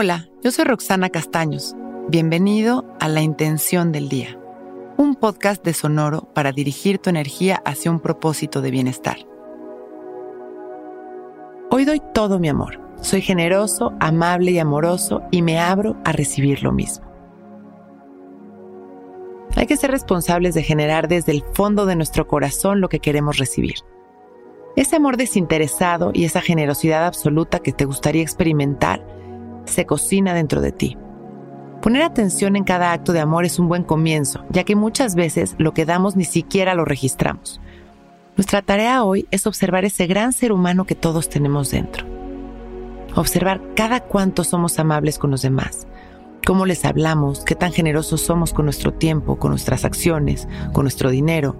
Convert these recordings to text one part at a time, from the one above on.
Hola, yo soy Roxana Castaños. Bienvenido a La Intención del Día, un podcast de Sonoro para dirigir tu energía hacia un propósito de bienestar. Hoy doy todo mi amor. Soy generoso, amable y amoroso y me abro a recibir lo mismo. Hay que ser responsables de generar desde el fondo de nuestro corazón lo que queremos recibir. Ese amor desinteresado y esa generosidad absoluta que te gustaría experimentar se cocina dentro de ti. Poner atención en cada acto de amor es un buen comienzo, ya que muchas veces lo que damos ni siquiera lo registramos. Nuestra tarea hoy es observar ese gran ser humano que todos tenemos dentro. Observar cada cuánto somos amables con los demás, cómo les hablamos, qué tan generosos somos con nuestro tiempo, con nuestras acciones, con nuestro dinero.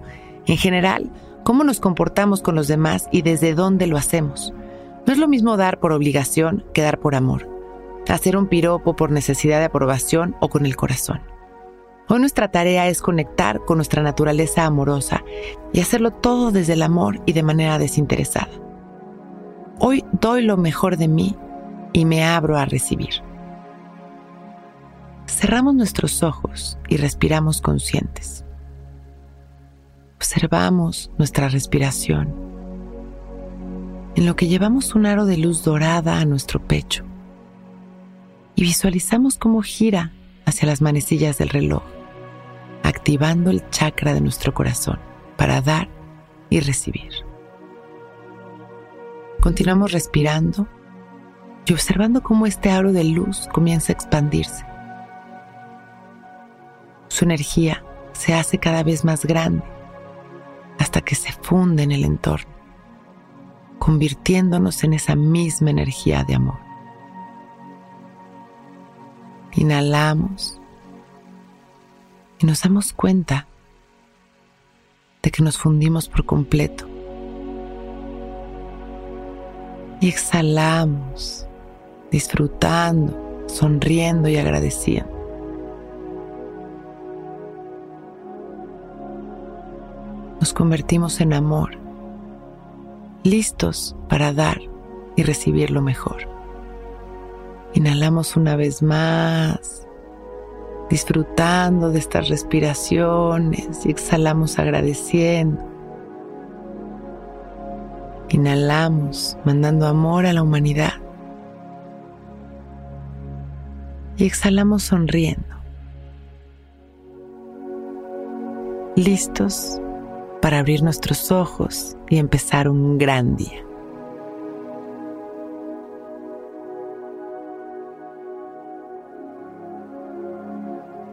En general, cómo nos comportamos con los demás y desde dónde lo hacemos. No es lo mismo dar por obligación que dar por amor hacer un piropo por necesidad de aprobación o con el corazón. Hoy nuestra tarea es conectar con nuestra naturaleza amorosa y hacerlo todo desde el amor y de manera desinteresada. Hoy doy lo mejor de mí y me abro a recibir. Cerramos nuestros ojos y respiramos conscientes. Observamos nuestra respiración, en lo que llevamos un aro de luz dorada a nuestro pecho y visualizamos cómo gira hacia las manecillas del reloj, activando el chakra de nuestro corazón para dar y recibir. Continuamos respirando y observando cómo este aro de luz comienza a expandirse. Su energía se hace cada vez más grande hasta que se funde en el entorno, convirtiéndonos en esa misma energía de amor. Inhalamos y nos damos cuenta de que nos fundimos por completo. Y exhalamos, disfrutando, sonriendo y agradeciendo. Nos convertimos en amor, listos para dar y recibir lo mejor. Inhalamos una vez más, disfrutando de estas respiraciones y exhalamos agradeciendo. Inhalamos, mandando amor a la humanidad. Y exhalamos sonriendo. Listos para abrir nuestros ojos y empezar un gran día.